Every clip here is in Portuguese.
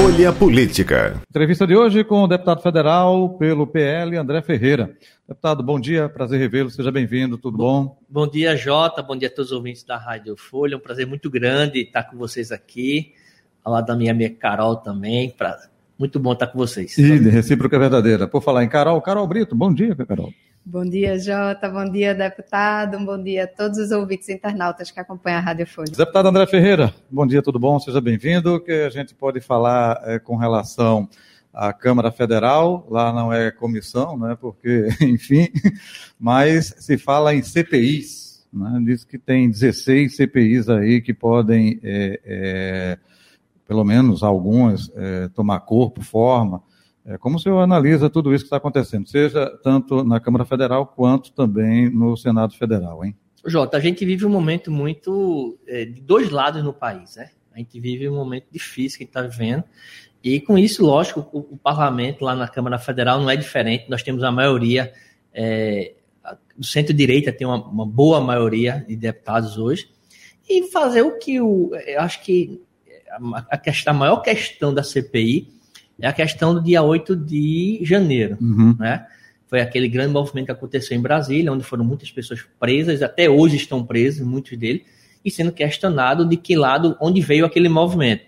Folha Política. Entrevista de hoje com o deputado federal pelo PL, André Ferreira. Deputado, bom dia, prazer revê-lo, seja bem-vindo, tudo bom, bom? Bom dia, Jota, bom dia a todos os ouvintes da Rádio Folha, é um prazer muito grande estar com vocês aqui, ao lado da minha amiga Carol também, pra... muito bom estar com vocês. E recíproca é verdadeira. Por falar em Carol, Carol Brito, bom dia, Carol. Bom dia, Jota. Bom dia, deputado. Bom dia a todos os ouvintes internautas que acompanham a Rádio Folha. Deputado André Ferreira, bom dia, tudo bom? Seja bem-vindo. O que a gente pode falar é, com relação à Câmara Federal, lá não é comissão, né, porque, enfim, mas se fala em CPIs. Né, diz que tem 16 CPIs aí que podem, é, é, pelo menos algumas, é, tomar corpo, forma. É, como o senhor analisa tudo isso que está acontecendo, seja tanto na Câmara Federal quanto também no Senado Federal, hein? Jota, a gente vive um momento muito é, de dois lados no país, né? A gente vive um momento difícil que está vivendo. E com isso, lógico, o, o, parlamento lá na Câmara Federal não é diferente. Nós temos a maioria, é, o centro-direita tem uma, uma, boa maioria de deputados hoje. E fazer o que o. Eu acho que a, a, questão, a maior questão da CPI é a questão do dia 8 de janeiro, uhum. né? Foi aquele grande movimento que aconteceu em Brasília, onde foram muitas pessoas presas, até hoje estão presas, muitos deles, e sendo questionado de que lado, onde veio aquele movimento.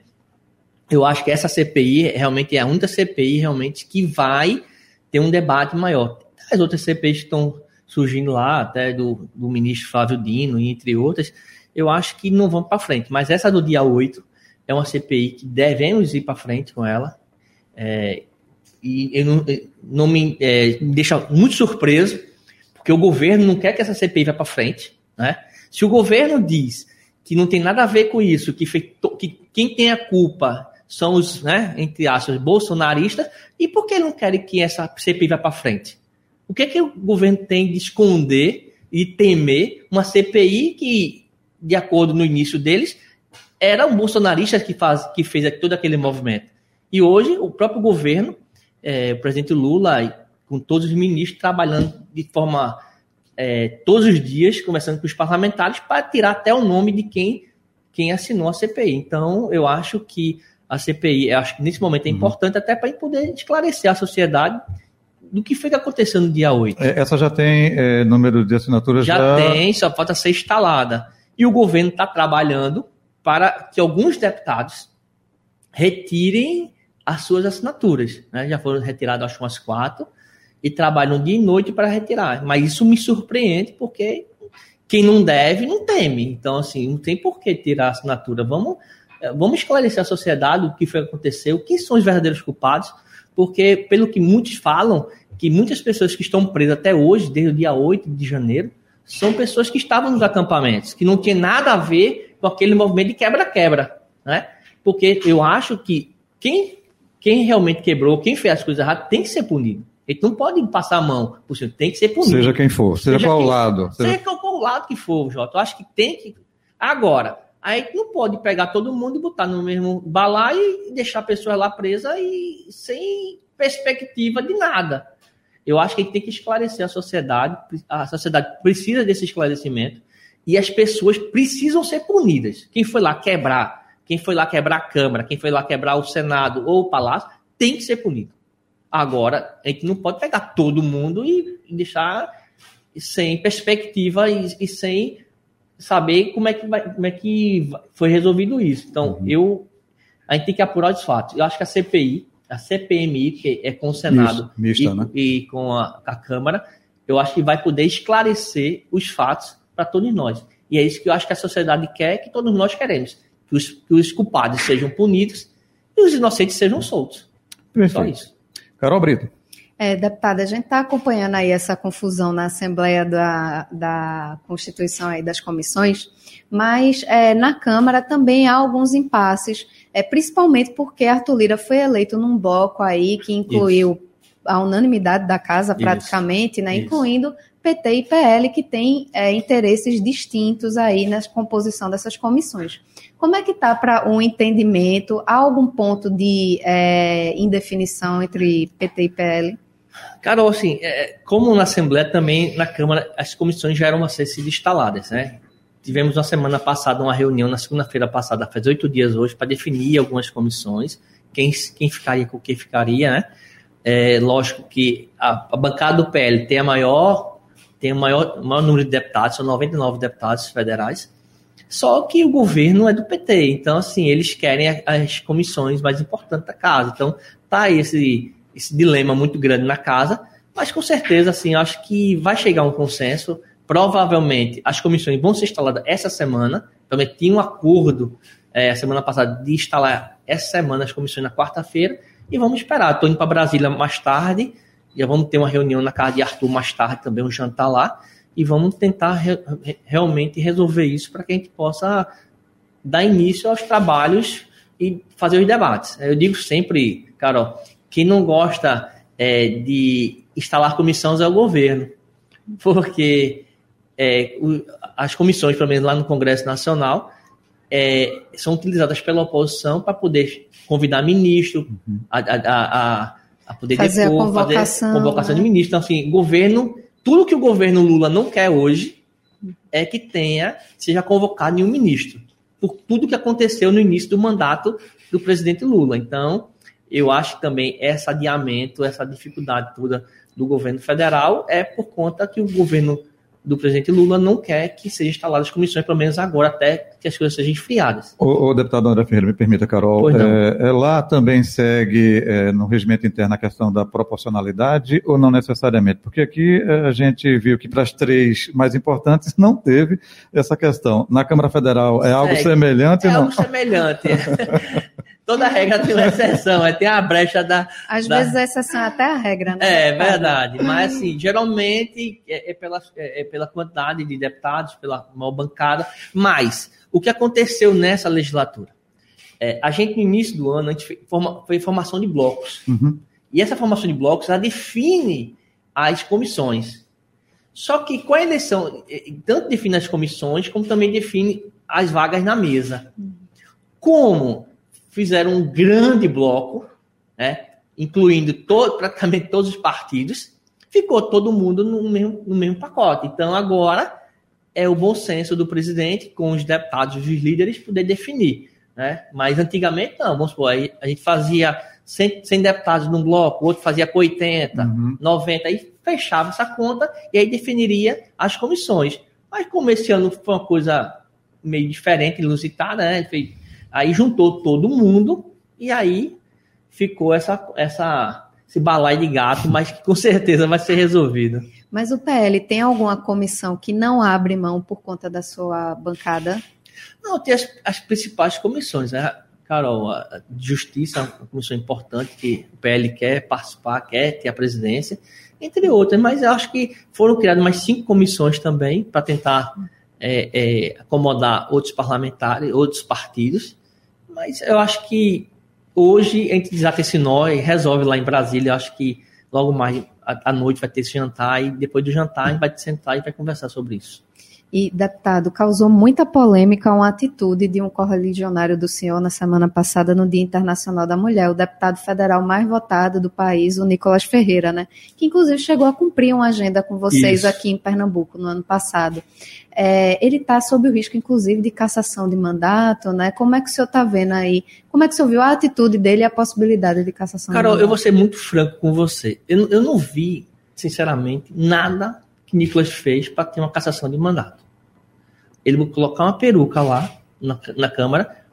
Eu acho que essa CPI realmente é a única CPI realmente que vai ter um debate maior. As outras CPIs que estão surgindo lá, até do, do ministro Flávio Dino, entre outras, eu acho que não vão para frente. Mas essa do dia 8 é uma CPI que devemos ir para frente com ela. É, e eu não, não me, é, me, deixa muito surpreso, porque o governo não quer que essa CPI vá para frente. Né? Se o governo diz que não tem nada a ver com isso, que, que quem tem a culpa são os, né, entre aspas, bolsonaristas, e por que não querem que essa CPI vá para frente? O que, é que o governo tem de esconder e temer uma CPI que, de acordo no início deles, era um bolsonarista que, faz, que fez todo aquele movimento? E hoje o próprio governo, é, o presidente Lula, com todos os ministros, trabalhando de forma é, todos os dias, conversando com os parlamentares, para tirar até o nome de quem, quem assinou a CPI. Então, eu acho que a CPI, acho que nesse momento é uhum. importante até para poder esclarecer a sociedade do que foi que aconteceu no dia 8. É, essa já tem é, número de assinaturas? Já, já tem, só falta ser instalada. E o governo está trabalhando para que alguns deputados retirem as suas assinaturas. Né? Já foram retiradas, acho, umas quatro, e trabalham dia e noite para retirar. Mas isso me surpreende, porque quem não deve, não teme. Então, assim, não tem por que tirar a assinatura. Vamos, eh, vamos esclarecer a sociedade o que foi que aconteceu, quem são os verdadeiros culpados, porque, pelo que muitos falam, que muitas pessoas que estão presas até hoje, desde o dia 8 de janeiro, são pessoas que estavam nos acampamentos, que não tinha nada a ver com aquele movimento de quebra-quebra, né? Porque eu acho que quem quem realmente quebrou, quem fez as coisas erradas, tem que ser punido. Ele não pode passar a mão por cima, tem que ser punido. Seja quem for, seja, seja qual quem, lado. Seja, seja qual lado que for, Jota. Eu acho que tem que. Agora, aí não pode pegar todo mundo e botar no mesmo balaio e deixar a pessoa lá presa e sem perspectiva de nada. Eu acho que a gente tem que esclarecer a sociedade, a sociedade precisa desse esclarecimento e as pessoas precisam ser punidas. Quem foi lá quebrar quem foi lá quebrar a Câmara, quem foi lá quebrar o Senado ou o Palácio, tem que ser punido. Agora, a gente não pode pegar todo mundo e, deixar sem perspectiva e, e, sem saber como é que, vai, como é que foi resolvido isso. Então, uhum. eu a gente tem que apurar os fatos. Eu acho que a CPI, a CPMI, que é com o Senado mista, e, né? e, com a, a Câmara, eu acho que vai poder esclarecer os fatos para todos nós. E é isso que eu acho que a sociedade quer, que todos nós queremos que os, que os culpados sejam punidos e os inocentes sejam soltos. Perfeito. Só isso. Carol Brito. É, deputada, a gente está acompanhando aí essa confusão na Assembleia da, da Constituição aí das comissões, mas é, na Câmara também há alguns impasses, é, principalmente porque Arthur Lira foi eleito num bloco aí que incluiu a unanimidade da casa, praticamente, isso, né, isso. incluindo PT e PL, que têm é, interesses distintos aí na composição dessas comissões. Como é que está para um entendimento? Há algum ponto de é, indefinição entre PT e PL? Carol, assim, é, como na Assembleia, também na Câmara, as comissões já eram a ser instaladas, né? Tivemos na semana passada uma reunião, na segunda-feira passada, faz oito dias hoje, para definir algumas comissões, quem, quem ficaria com o que ficaria, né? É, lógico que a, a, bancada do PL tem a maior, tem o maior, maior número de deputados, são 99 deputados federais, só que o governo é do PT, então assim, eles querem as comissões mais importantes da casa. Então, tá esse esse dilema muito grande na casa, mas com certeza, assim, acho que vai chegar um consenso. Provavelmente as comissões vão ser instaladas essa semana. Também tinha um acordo é, a semana passada de instalar essa semana as comissões na quarta-feira e vamos esperar. Estou indo para Brasília mais tarde, já vamos ter uma reunião na casa de Arthur mais tarde também, um jantar lá, e vamos tentar re realmente resolver isso para que a gente possa dar início aos trabalhos e fazer os debates. Eu digo sempre, Carol, quem não gosta é, de instalar comissões é o governo, porque é, o, as comissões, pelo menos lá no Congresso Nacional, é, são utilizadas pela oposição para poder convidar ministro uhum. a, a, a, a, poder fazer depor, a convocação, fazer convocação né? de ministro. Então, assim, governo, tudo que o governo Lula não quer hoje é que tenha, seja convocado nenhum ministro, por tudo que aconteceu no início do mandato do presidente Lula. Então, eu acho que também esse adiamento, essa dificuldade toda do governo federal é por conta que o governo do presidente Lula não quer que sejam instaladas comissões, pelo menos agora, até que as coisas sejam esfriadas. O, o deputado André Ferreira, me permita, Carol, é, é, lá também segue é, no regimento interno a questão da proporcionalidade ou não necessariamente? Porque aqui é, a gente viu que para as três mais importantes não teve essa questão. Na Câmara Federal é algo semelhante? É não? algo semelhante. Toda regra tem uma exceção, é tem a brecha da. Às da... vezes a exceção é até a regra, né? É verdade, mas assim, geralmente é, é, pela, é, é pela quantidade de deputados, pela maior bancada. Mas o que aconteceu nessa legislatura? É, a gente, no início do ano, a gente forma, foi formação de blocos. Uhum. E essa formação de blocos, ela define as comissões. Só que com a eleição, é, tanto define as comissões, como também define as vagas na mesa. Como fizeram um grande bloco, né, incluindo todo, praticamente todos os partidos, ficou todo mundo no mesmo, no mesmo pacote. Então agora é o bom senso do presidente com os deputados, os líderes, poder definir. Né? Mas antigamente não, vamos supor, a gente fazia 100, 100 deputados num bloco, o outro fazia com 80, uhum. 90, aí fechava essa conta e aí definiria as comissões. Mas como esse ano foi uma coisa meio diferente, inusitada, né? Aí juntou todo mundo e aí ficou essa, essa, esse balai de gato, mas que com certeza vai ser resolvido. Mas o PL tem alguma comissão que não abre mão por conta da sua bancada? Não, tem as, as principais comissões, né? Carol, a Justiça é uma comissão importante que o PL quer participar, quer ter a presidência, entre outras, mas eu acho que foram criadas mais cinco comissões também para tentar é, é, acomodar outros parlamentares, outros partidos. Mas eu acho que hoje a gente desata esse nó e resolve lá em Brasília. Eu acho que logo mais à noite vai ter esse jantar e depois do jantar a gente vai sentar e vai conversar sobre isso. E, deputado, causou muita polêmica uma atitude de um correligionário do senhor na semana passada, no Dia Internacional da Mulher, o deputado federal mais votado do país, o Nicolas Ferreira, né? Que inclusive chegou a cumprir uma agenda com vocês Isso. aqui em Pernambuco no ano passado. É, ele está sob o risco, inclusive, de cassação de mandato, né? Como é que o senhor está vendo aí? Como é que o senhor viu a atitude dele e a possibilidade de cassação Carol, de mandato? eu vou ser muito franco com você. Eu, eu não vi, sinceramente, nada que Nicolas fez para ter uma cassação de mandato. Ele colocar uma peruca lá na, na Câmara.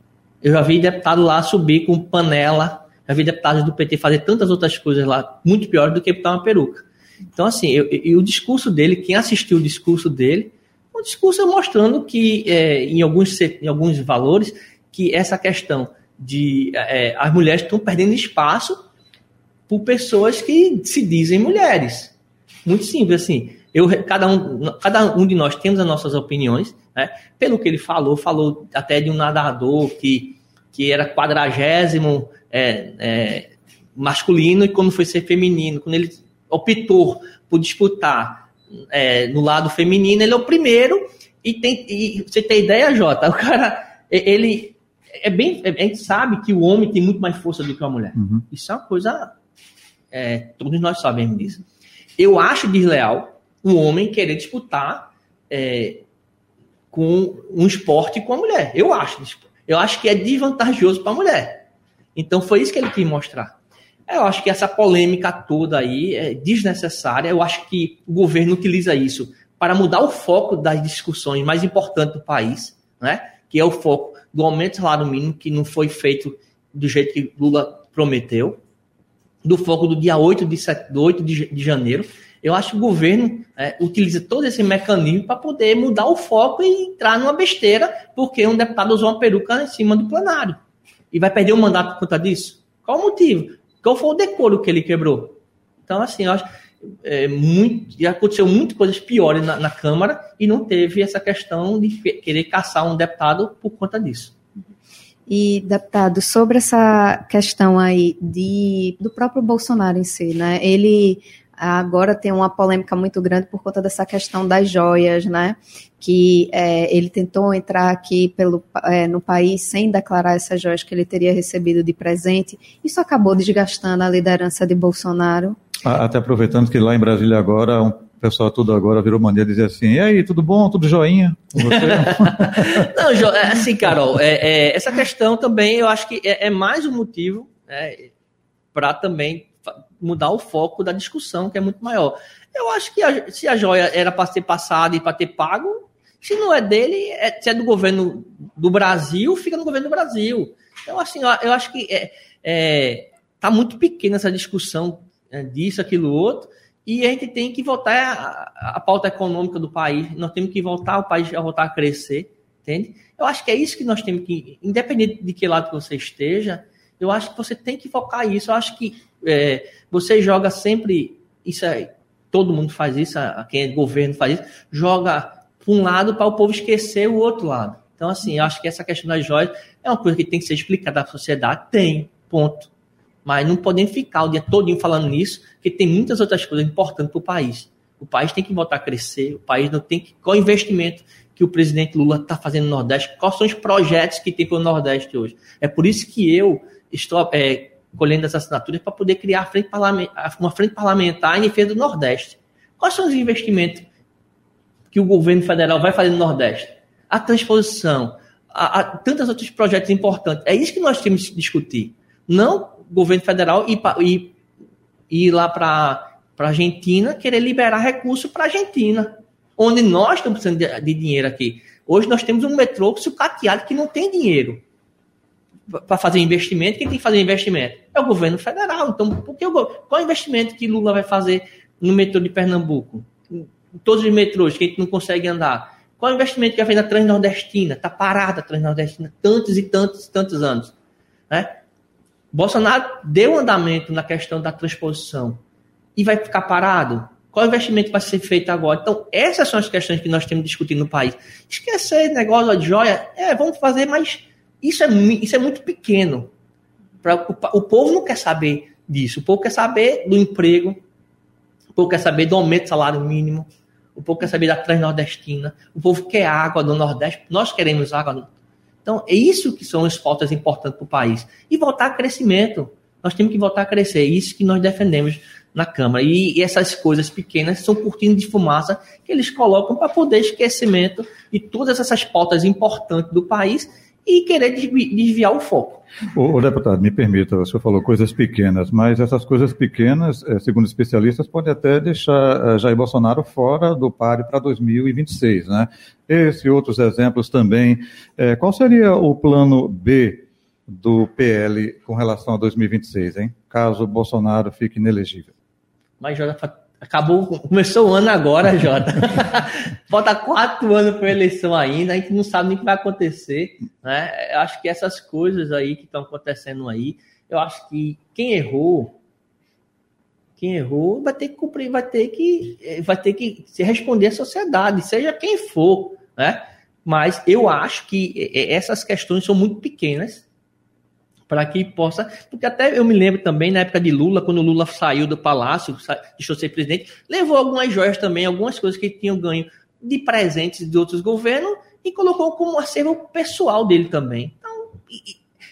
Eu já vi deputado lá subir com panela. Já vi deputados do PT fazer tantas outras coisas lá, muito piores do que botar uma peruca. Então, assim, eu, e o discurso dele, quem assistiu o discurso dele, um discurso mostrando que, é, em, alguns, em alguns valores, que essa questão de é, as mulheres estão perdendo espaço por pessoas que se dizem mulheres. Muito simples, assim. Eu, cada, um, cada um de nós temos as nossas opiniões, né? Pelo que ele falou, falou até de um nadador que, que era quadragésimo é, é, masculino e quando foi ser feminino. Quando ele optou por disputar é, no lado feminino, ele é o primeiro. E, tem, e você tem ideia, Jota? O cara, ele é bem. A gente sabe que o homem tem muito mais força do que a mulher. Uhum. Isso é uma coisa. É, todos nós sabemos disso. Eu acho desleal um homem querer disputar é, com um esporte com a mulher. Eu acho. Eu acho que é desvantajoso para a mulher. Então foi isso que ele quis mostrar. Eu acho que essa polêmica toda aí é desnecessária. Eu acho que o governo utiliza isso para mudar o foco das discussões mais importantes do país, né? que é o foco do aumento do salário mínimo, que não foi feito do jeito que Lula prometeu, do foco do dia 8 de, 7, 8 de, de janeiro. Eu acho que o governo é, utiliza todo esse mecanismo para poder mudar o foco e entrar numa besteira, porque um deputado usou uma peruca em cima do plenário. E vai perder o mandato por conta disso? Qual o motivo? Qual foi o decoro que ele quebrou? Então, assim, eu acho é, muito, já aconteceu muitas coisas piores na, na, Câmara e não teve essa questão de querer caçar um deputado por conta disso. E, deputado, sobre essa questão aí de, do próprio Bolsonaro em si, né? Ele agora tem uma polêmica muito grande por conta dessa questão das joias, né? Que é, ele tentou entrar aqui pelo, é, no país sem declarar essas joias que ele teria recebido de presente. Isso acabou desgastando a liderança de Bolsonaro. Até aproveitando que lá em Brasília agora um pessoal tudo agora virou mania dizer assim, e aí, tudo bom? Tudo joinha? Não, é assim, Carol, é, é, essa questão também eu acho que é, é mais um motivo né, para também mudar o foco da discussão, que é muito maior. Eu acho que a, se a joia era para ser passada e para ter pago, se não é dele, é, se é do governo do Brasil, fica no governo do Brasil. Então, assim, eu acho que é, é, tá muito pequena essa discussão é, disso, aquilo, outro, e a gente tem que voltar a, a pauta econômica do país, nós temos que voltar o país a voltar a crescer, entende? Eu acho que é isso que nós temos que, independente de que lado que você esteja, eu acho que você tem que focar isso. Eu acho que é, você joga sempre. Isso é, todo mundo faz isso, quem é governo faz isso, joga para um lado para o povo esquecer o outro lado. Então, assim, eu acho que essa questão das joias é uma coisa que tem que ser explicada à sociedade. Tem, ponto. Mas não podemos ficar o dia todo falando nisso, porque tem muitas outras coisas importantes para o país. O país tem que voltar a crescer, o país não tem que. Qual investimento que o presidente Lula está fazendo no Nordeste? Quais são os projetos que tem para o Nordeste hoje? É por isso que eu estou é, colhendo as assinaturas para poder criar frente uma frente parlamentar em defesa do Nordeste. Quais são os investimentos que o governo federal vai fazer no Nordeste? A transposição, a, a tantos outros projetos importantes. É isso que nós temos que discutir. Não o governo federal ir, ir, ir lá para a Argentina querer liberar recursos para a Argentina, onde nós estamos precisando de, de dinheiro aqui. Hoje nós temos um metrô sucateado que não tem dinheiro para fazer investimento, quem tem que fazer investimento? É o governo federal. Então, por que o, qual é o investimento que Lula vai fazer no metrô de Pernambuco? Em todos os metrôs que a gente não consegue andar. Qual é o investimento que vai fazer na Transnordestina? Está parada a Transnordestina tantos e tantos e tantos anos. Né? Bolsonaro deu andamento na questão da transposição e vai ficar parado? Qual investimento vai ser feito agora? Então, essas são as questões que nós temos discutido no país. Esquecer negócio de joia, é, vamos fazer mais isso é, isso é muito pequeno. Pra, o, o povo não quer saber disso. O povo quer saber do emprego, o povo quer saber do aumento do salário mínimo, o povo quer saber da transnordestina, o povo quer água do Nordeste, nós queremos água. Então, é isso que são as pautas importantes para o país. E voltar a crescimento. Nós temos que voltar a crescer. É isso que nós defendemos na Câmara. E, e essas coisas pequenas são cortinas de fumaça que eles colocam para poder esquecimento de todas essas pautas importantes do país e querer desviar o foco. O, o, deputado, me permita, o senhor falou coisas pequenas, mas essas coisas pequenas, eh, segundo especialistas, podem até deixar eh, Jair Bolsonaro fora do páreo para 2026, né? Esse e outros exemplos também. É, qual seria o plano B do PL com relação a 2026, hein? Caso Bolsonaro fique inelegível. Mas, Jonathan, Acabou, começou o ano agora, Jota. Falta quatro anos para a eleição ainda, a gente não sabe nem o que vai acontecer. Né? Eu acho que essas coisas aí que estão acontecendo aí, eu acho que quem errou, quem errou vai ter que cumprir, vai ter que, vai ter que se responder à sociedade, seja quem for, né? Mas eu acho que essas questões são muito pequenas para que possa. Porque até eu me lembro também, na época de Lula, quando Lula saiu do palácio, deixou ser presidente, levou algumas joias também, algumas coisas que ele tinha ganho de presentes de outros governos e colocou como acervo pessoal dele também. Então,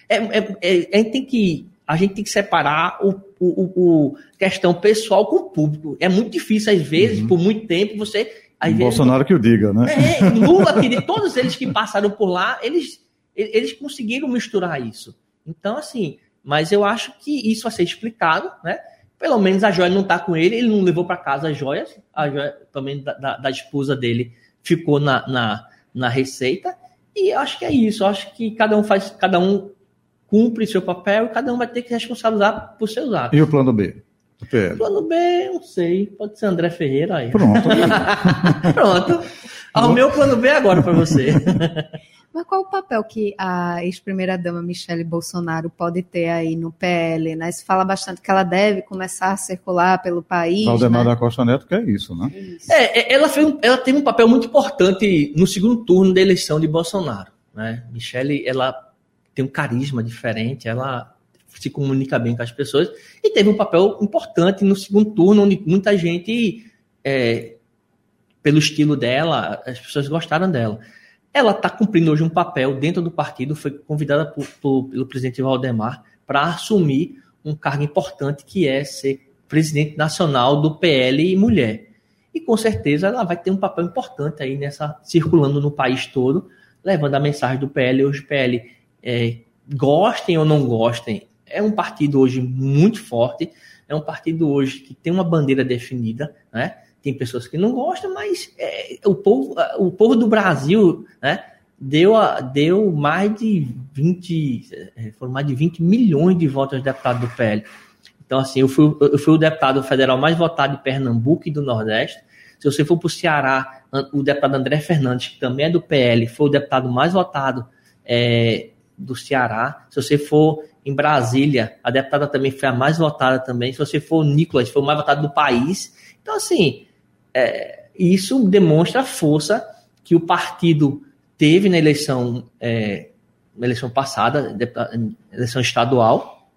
é, é, é, a gente tem que a gente tem que separar o, o, o, questão pessoal com o público. É muito difícil, às vezes, uhum. por muito tempo, você. Bolsonaro que o diga, né? É, Lula, que, todos eles que passaram por lá, eles, eles conseguiram misturar isso. Então, assim, mas eu acho que isso vai ser explicado, né? Pelo menos a joia não está com ele, ele não levou para casa as joias, a joia também da, da, da esposa dele ficou na, na, na receita. E acho que é isso. Acho que cada um faz, cada um cumpre seu papel e cada um vai ter que responsabilizar por seus atos. E o plano B? O plano B, não sei. Pode ser André Ferreira aí. Pronto. Pronto. Arrumei o plano B agora para você. Mas qual o papel que a ex-primeira-dama Michele Bolsonaro pode ter aí no PL? Né? Se fala bastante que ela deve começar a circular pelo país. Valdemar né? da Costa Neto que é isso, né? Isso. É, é ela, fez, ela teve um papel muito importante no segundo turno da eleição de Bolsonaro. Né? Michele, ela tem um carisma diferente, ela se comunica bem com as pessoas e teve um papel importante no segundo turno, onde muita gente, é, pelo estilo dela, as pessoas gostaram dela. Ela está cumprindo hoje um papel dentro do partido, foi convidada por, por, pelo presidente Valdemar para assumir um cargo importante que é ser presidente nacional do PL e mulher. E com certeza ela vai ter um papel importante aí nessa circulando no país todo, levando a mensagem do PL. Hoje o PL é, gostem ou não gostem, é um partido hoje muito forte, é um partido hoje que tem uma bandeira definida, né? Tem pessoas que não gostam, mas é, o, povo, o povo do Brasil, né? Deu, deu mais de 20, é, foram mais de 20 milhões de votos aos deputados do PL. Então, assim, eu fui, eu fui o deputado federal mais votado de Pernambuco e do Nordeste. Se você for para o Ceará, o deputado André Fernandes, que também é do PL, foi o deputado mais votado é, do Ceará. Se você for em Brasília, a deputada também foi a mais votada também. Se você for o Nicolas, foi o mais votado do país. Então, assim, é, isso demonstra a força que o partido teve na eleição, é, na eleição passada, eleição estadual.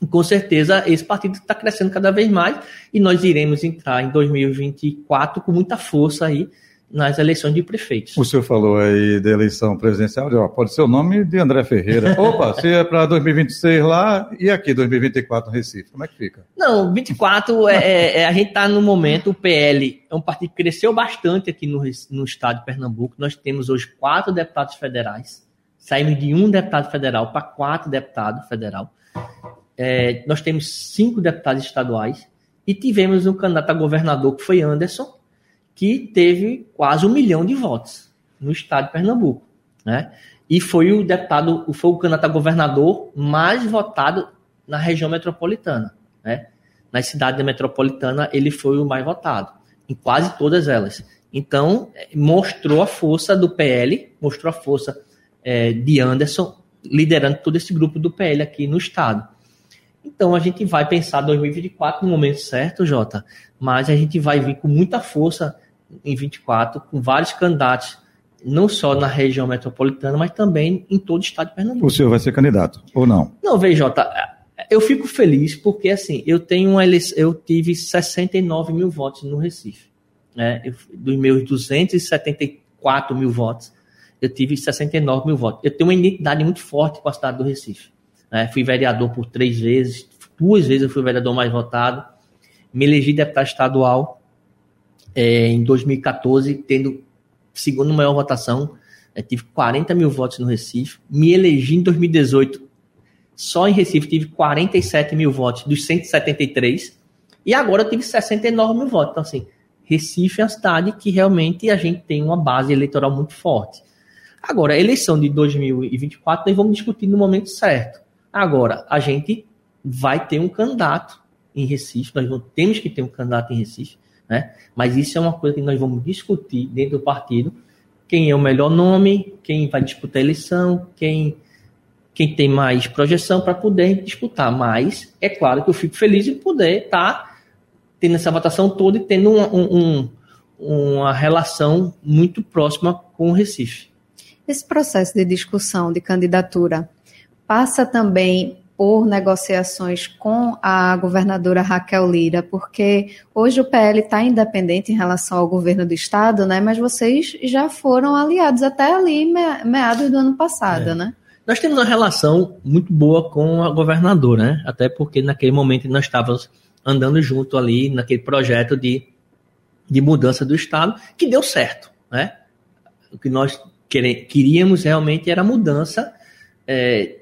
E, com certeza, esse partido está crescendo cada vez mais e nós iremos entrar em 2024 com muita força aí nas eleições de prefeitos. O senhor falou aí da eleição presidencial, ó, pode ser o nome de André Ferreira. Opa, se é para 2026 lá e aqui 2024 no Recife, como é que fica? Não, 24 é, é, é a gente está no momento, o PL é um partido que cresceu bastante aqui no, no estado de Pernambuco. Nós temos hoje quatro deputados federais. Saímos de um deputado federal para quatro deputados federal. É, nós temos cinco deputados estaduais e tivemos um candidato a governador que foi Anderson, que teve quase um milhão de votos no estado de Pernambuco, né? E foi o deputado, foi o candidato a governador mais votado na região metropolitana, né? Na cidade metropolitana ele foi o mais votado, em quase todas elas. Então mostrou a força do PL, mostrou a força é, de Anderson liderando todo esse grupo do PL aqui no estado. Então a gente vai pensar 2024 no momento certo, Jota, mas a gente vai vir com muita força em 24, com vários candidatos, não só na região metropolitana, mas também em todo o estado de Pernambuco. O senhor vai ser candidato, ou não? Não, veja, Jota, eu fico feliz porque, assim, eu tenho uma eleição, eu tive 69 mil votos no Recife. Né? Eu, dos meus 274 mil votos, eu tive 69 mil votos. Eu tenho uma identidade muito forte com a cidade do Recife. Né? Fui vereador por três vezes, duas vezes eu fui vereador mais votado, me elegi deputado estadual é, em 2014, tendo segundo maior votação, é, tive 40 mil votos no Recife. Me elegi em 2018, só em Recife tive 47 mil votos dos 173. E agora eu tive 69 mil votos. Então, assim, Recife é uma cidade que realmente a gente tem uma base eleitoral muito forte. Agora, a eleição de 2024 nós vamos discutir no momento certo. Agora, a gente vai ter um candidato em Recife, nós temos que ter um candidato em Recife. Né? Mas isso é uma coisa que nós vamos discutir dentro do partido. Quem é o melhor nome, quem vai disputar a eleição, quem, quem tem mais projeção para poder disputar. Mas é claro que eu fico feliz de poder estar tá tendo essa votação toda e tendo um, um, uma relação muito próxima com o Recife. Esse processo de discussão de candidatura passa também por negociações com a governadora Raquel Lira, porque hoje o PL está independente em relação ao governo do estado, né? Mas vocês já foram aliados até ali meados do ano passado, é. né? Nós temos uma relação muito boa com a governadora, né? Até porque naquele momento nós estávamos andando junto ali naquele projeto de, de mudança do estado que deu certo, né? O que nós queríamos realmente era a mudança é,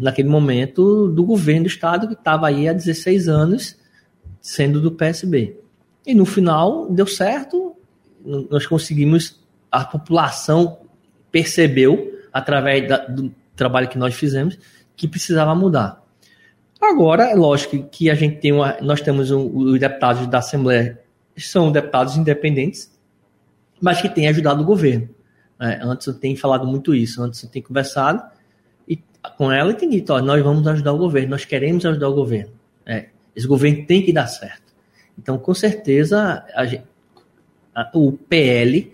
naquele momento do governo do estado que estava aí há 16 anos sendo do PSB. E no final deu certo, nós conseguimos, a população percebeu através da, do trabalho que nós fizemos que precisava mudar. Agora, é lógico que a gente tem uma, nós temos um, os deputados da Assembleia são deputados independentes, mas que têm ajudado o governo. É, antes eu tenho falado muito isso, antes eu tenho conversado com ela e tenho dito, ó, nós vamos ajudar o governo, nós queremos ajudar o governo. É, esse governo tem que dar certo. Então, com certeza, a a, o PL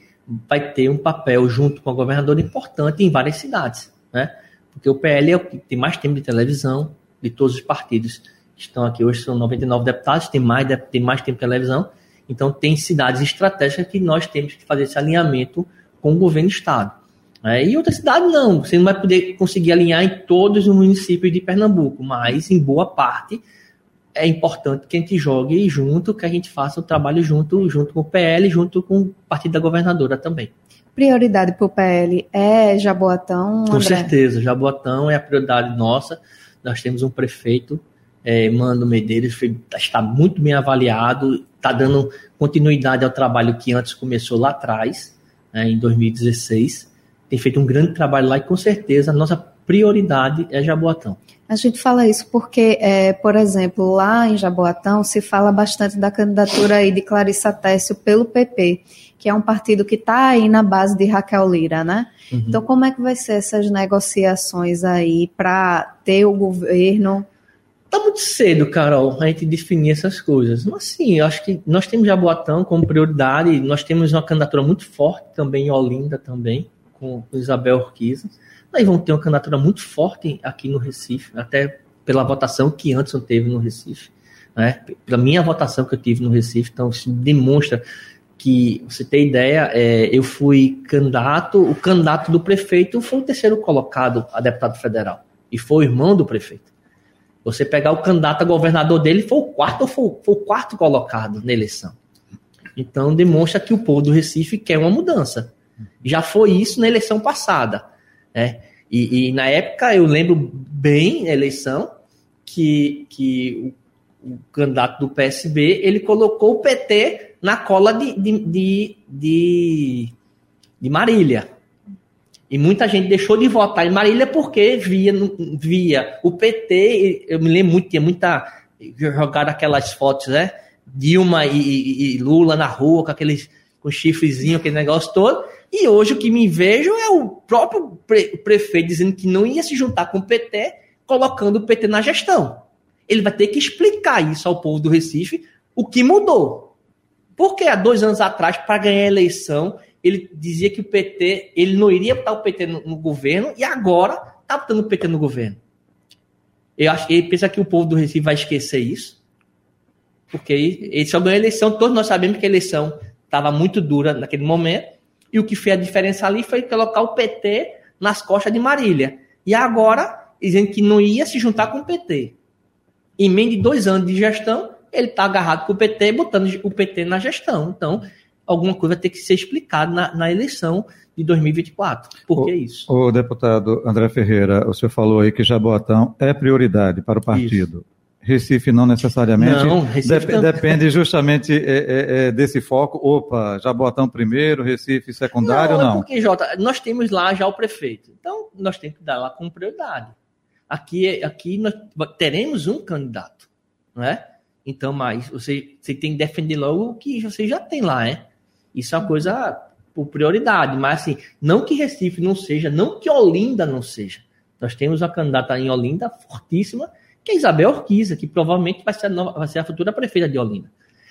vai ter um papel junto com a governadora importante em várias cidades, né? Porque o PL é o que tem mais tempo de televisão de todos os partidos que estão aqui hoje, são 99 deputados, tem mais, tem mais tempo de televisão, então tem cidades estratégicas que nós temos que fazer esse alinhamento com o governo do estado. É, e outras cidades não, você não vai poder conseguir alinhar em todos os municípios de Pernambuco, mas em boa parte é importante que a gente jogue junto, que a gente faça o trabalho junto, junto com o PL, junto com o partido da governadora também. Prioridade para o PL é Jaboatão? Com certeza, Jaboatão é a prioridade nossa. Nós temos um prefeito, é, Mano Medeiros, está muito bem avaliado, está dando continuidade ao trabalho que antes começou lá atrás né, em 2016. Tem feito um grande trabalho lá e com certeza a nossa prioridade é Jaboatão. A gente fala isso porque, é, por exemplo, lá em Jaboatão se fala bastante da candidatura aí de Clarissa Tessio pelo PP, que é um partido que está aí na base de Raquel Lira, né? Uhum. Então, como é que vai ser essas negociações aí para ter o governo Tá muito cedo, Carol, a gente definir essas coisas. Mas sim, acho que nós temos Jaboatão como prioridade, nós temos uma candidatura muito forte também em Olinda também, com Isabel Orquiza. Nós vamos ter uma candidatura muito forte aqui no Recife, até pela votação que antes não teve no Recife. Né? Pela minha votação que eu tive no Recife, então isso demonstra que, você tem ideia, é, eu fui candidato, o candidato do prefeito foi o terceiro colocado a deputado federal, e foi o irmão do prefeito. Você pegar o candidato a governador dele, foi o quarto, foi, foi o quarto colocado na eleição. Então demonstra que o povo do Recife quer uma mudança. Já foi isso na eleição passada. Né? E, e na época eu lembro bem eleição que, que o, o, candidato do PSB ele colocou o PT na cola de, de, de, de, de Marília. E muita gente deixou de votar em Marília porque via, via o PT, eu me lembro muito, tinha muita. jogar aquelas fotos, né? Dilma e, e, e Lula na rua com aqueles com chifrezinho, aquele negócio todo. E hoje o que me vejo é o próprio pre, prefeito dizendo que não ia se juntar com o PT, colocando o PT na gestão. Ele vai ter que explicar isso ao povo do Recife, o que mudou. Porque há dois anos atrás, para ganhar a eleição, ele dizia que o PT, ele não iria botar o PT no, no governo e agora está botando o PT no governo. Eu acho, ele pensa que o povo do Recife vai esquecer isso, porque ele só ganhou a eleição, todos nós sabemos que a eleição estava muito dura naquele momento, e o que fez a diferença ali foi colocar o PT nas costas de Marília. E agora, dizendo que não ia se juntar com o PT. Em meio de dois anos de gestão, ele está agarrado com o PT, botando o PT na gestão. Então, alguma coisa vai ter que ser explicada na, na eleição de 2024. Por que isso? O deputado André Ferreira, o senhor falou aí que Jaboatão é prioridade para o partido. Isso. Recife não necessariamente. Não, Recife Dep Depende justamente é, é, é, desse foco. Opa, Jaboatão primeiro, Recife secundário, não? Não, é porque, Jota, nós temos lá já o prefeito. Então, nós temos que dar lá como prioridade. Aqui, aqui nós teremos um candidato, não é? Então, mas você, você tem que defender logo o que você já tem lá, é? Isso é uma coisa por prioridade, mas assim, não que Recife não seja, não que Olinda não seja. Nós temos uma candidata em Olinda fortíssima, que é Isabel Orquiza, que provavelmente vai ser, a nova, vai ser a futura prefeita de Olinda.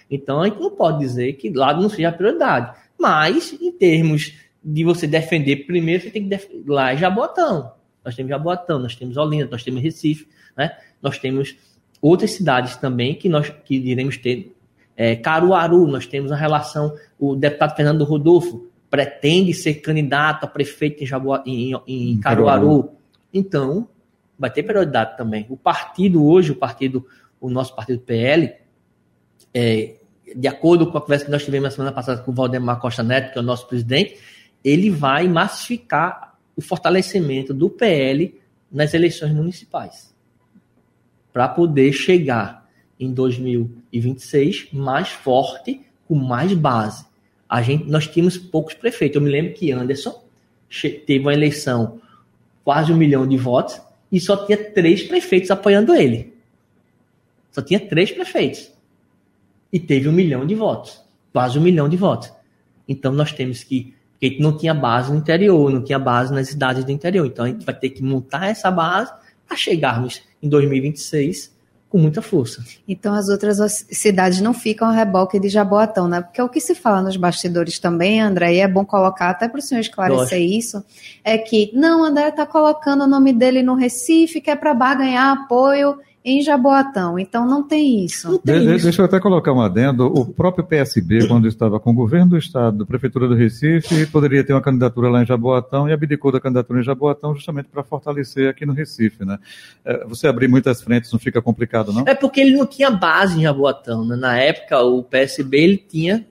Então a gente não pode dizer que lá não seja a prioridade. Mas, em termos de você defender primeiro, você tem que defender lá é Jabotão. Nós temos Jaboatão, nós temos Olinda, nós temos Recife, né? Nós temos outras cidades também que nós que iremos ter. É, Caruaru, nós temos a relação, o deputado Fernando Rodolfo pretende ser candidato a prefeito em, em, em, em Caruaru. Caruaru. Então, vai ter prioridade também. O partido hoje, o partido, o nosso partido PL, é, de acordo com a conversa que nós tivemos na semana passada com o Valdemar Costa Neto, que é o nosso presidente, ele vai massificar o fortalecimento do PL nas eleições municipais. Para poder chegar em 2026 mais forte, com mais base. A gente, nós tínhamos poucos prefeitos. Eu me lembro que Anderson teve uma eleição quase um milhão de votos e só tinha três prefeitos apoiando ele. Só tinha três prefeitos. E teve um milhão de votos. Quase um milhão de votos. Então nós temos que. Porque não tinha base no interior, não tinha base nas cidades do interior. Então a gente vai ter que montar essa base para chegarmos em 2026 com muita força. Então as outras cidades não ficam a reboque de Jaboatão, né? Porque o que se fala nos bastidores também, André, e é bom colocar até para o senhor esclarecer isso, é que não, André está colocando o nome dele no Recife, que é para ganhar apoio em Jaboatão. Então não tem isso. Não tem de, isso. Deixa eu até colocar um adendo. O próprio PSB, quando estava com o governo do Estado, da Prefeitura do Recife, poderia ter uma candidatura lá em Jaboatão e abdicou da candidatura em Jaboatão justamente para fortalecer aqui no Recife. Né? É, você abrir muitas frentes não fica complicado, não? É porque ele não tinha base em Jaboatão. Né? Na época, o PSB ele tinha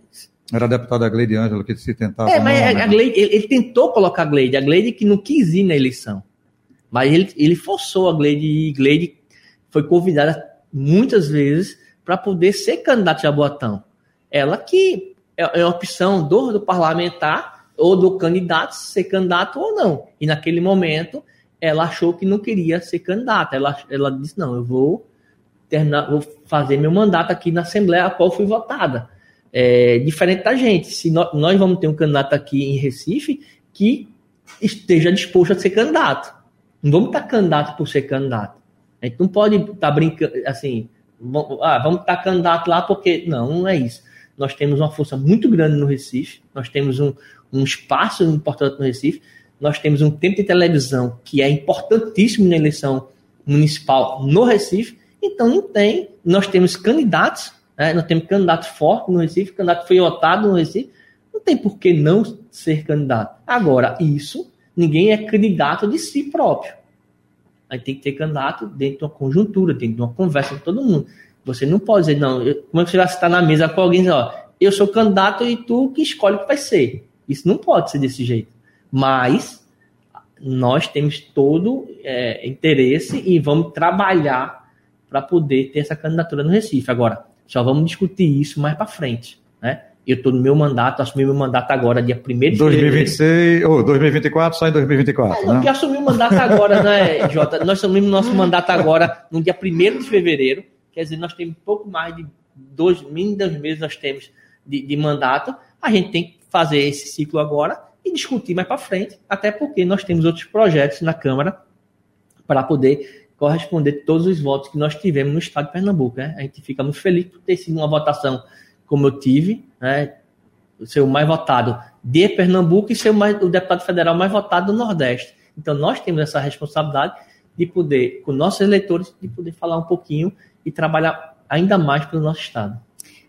era a deputada Gleide Ângelo que se tentava. É, mas a Gleide, ele, ele, tentou colocar a Gleide, a Gleide que não quis ir na eleição. Mas ele, ele forçou a Gleide e Gleide foi convidada muitas vezes para poder ser candidata a Jaboatão. Ela que é, é uma opção do, do parlamentar ou do candidato ser candidato ou não. E naquele momento ela achou que não queria ser candidata. Ela, ela disse: não, eu vou terminar, vou fazer meu mandato aqui na Assembleia a qual fui votada. É, diferente da gente. Se nós vamos ter um candidato aqui em Recife que esteja disposto a ser candidato. Não vamos estar candidato por ser candidato. A gente não pode estar tá brincando assim, ah, vamos estar tá candidato lá porque. Não, não é isso. Nós temos uma força muito grande no Recife, nós temos um, um espaço importante no Recife, nós temos um tempo de televisão que é importantíssimo na eleição municipal no Recife, então não tem. Nós temos candidatos, né, nós temos candidato forte no Recife, candidato foi votado no Recife, não tem por que não ser candidato. Agora, isso, ninguém é candidato de si próprio. Aí tem que ter candidato dentro de uma conjuntura, dentro de uma conversa com todo mundo. Você não pode dizer, não, eu, como é que você vai estar na mesa com alguém e dizer, ó, eu sou candidato e tu que escolhe o que vai ser. Isso não pode ser desse jeito. Mas nós temos todo é, interesse e vamos trabalhar para poder ter essa candidatura no Recife. Agora, só vamos discutir isso mais para frente? Eu estou no meu mandato, assumi meu mandato agora, dia 1 de 2026, ou oh, 2024, só em 2024. É, não, né? que assumi o mandato agora, né, Jota? Nós assumimos nosso mandato agora no dia 1 de fevereiro, quer dizer, nós temos pouco mais de dois, mínimo dois meses nós temos de, de mandato. A gente tem que fazer esse ciclo agora e discutir mais para frente, até porque nós temos outros projetos na Câmara para poder corresponder todos os votos que nós tivemos no estado de Pernambuco. Né? A gente fica muito feliz por ter sido uma votação como eu tive, né, ser o mais votado de Pernambuco e ser o, mais, o deputado federal mais votado do Nordeste. Então, nós temos essa responsabilidade de poder, com nossos eleitores, de poder falar um pouquinho e trabalhar ainda mais pelo nosso Estado.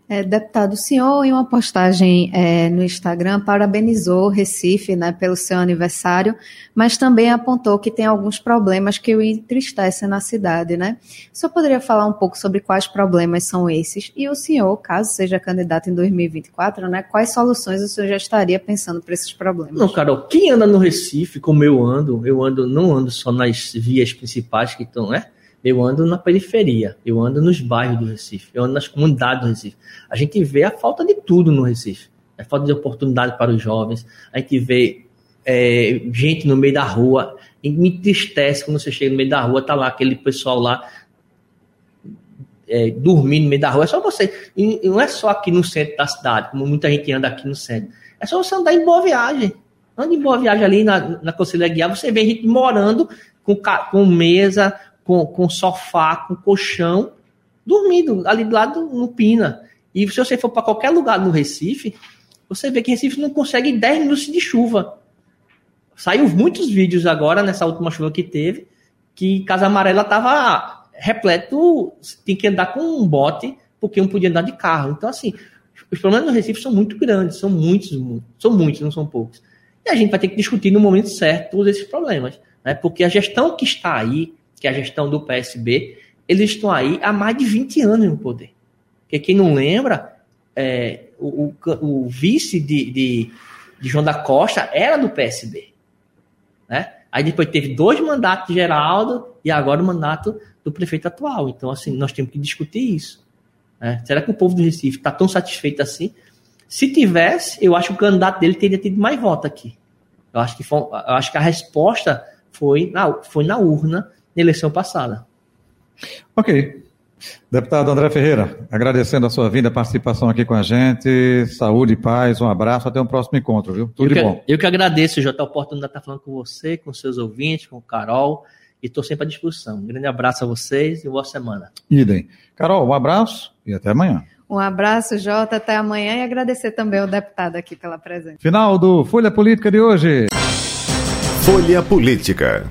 É, deputado, o senhor, em uma postagem é, no Instagram, parabenizou Recife né, pelo seu aniversário, mas também apontou que tem alguns problemas que o entristecem na cidade. Né? O senhor poderia falar um pouco sobre quais problemas são esses? E o senhor, caso seja candidato em 2024, né, quais soluções o senhor já estaria pensando para esses problemas? Não, Carol, quem anda no Recife, como eu ando, eu ando, não ando só nas vias principais que estão, né? Eu ando na periferia, eu ando nos bairros do Recife, eu ando nas comunidades do Recife. A gente vê a falta de tudo no Recife. A falta de oportunidade para os jovens, a gente vê é, gente no meio da rua, e me entristece quando você chega no meio da rua, tá lá aquele pessoal lá é, dormindo no meio da rua. É só você, e não é só aqui no centro da cidade, como muita gente anda aqui no centro. É só você andar em boa viagem. Anda em boa viagem ali na, na Conselheira Guiar, você vê gente morando com, com mesa, com, com sofá, com colchão, dormindo ali do lado no Pina. E se você for para qualquer lugar no Recife, você vê que Recife não consegue 10 minutos de chuva. Saiu muitos vídeos agora, nessa última chuva que teve, que Casa Amarela estava repleto, tem que andar com um bote, porque não podia andar de carro. Então, assim, os problemas no Recife são muito grandes, são muitos, são muitos, não são poucos. E a gente vai ter que discutir no momento certo todos esses problemas. Né? Porque a gestão que está aí, que é a gestão do PSB, eles estão aí há mais de 20 anos no poder. Porque quem não lembra, é, o, o, o, vice de, de, de, João da Costa era do PSB. Né? Aí depois teve dois mandatos de Geraldo e agora o mandato do prefeito atual. Então, assim, nós temos que discutir isso. Né? Será que o povo do Recife está tão satisfeito assim? Se tivesse, eu acho que o candidato dele teria tido mais voto aqui. Eu acho que, foi, eu acho que a resposta foi na, foi na urna na eleição passada. Ok. Deputado André Ferreira, agradecendo a sua vinda, a participação aqui com a gente. Saúde e paz, um abraço, até o um próximo encontro, viu? Tudo eu de que, bom. Eu que agradeço, já a oportunidade de estar falando com você, com seus ouvintes, com o Carol, e estou sempre à disposição. Um grande abraço a vocês e boa semana. Idem. Carol, um abraço e até amanhã. Um abraço, Jota, até amanhã e agradecer também ao deputado aqui pela presença. Final do Folha Política de hoje. Folha Política.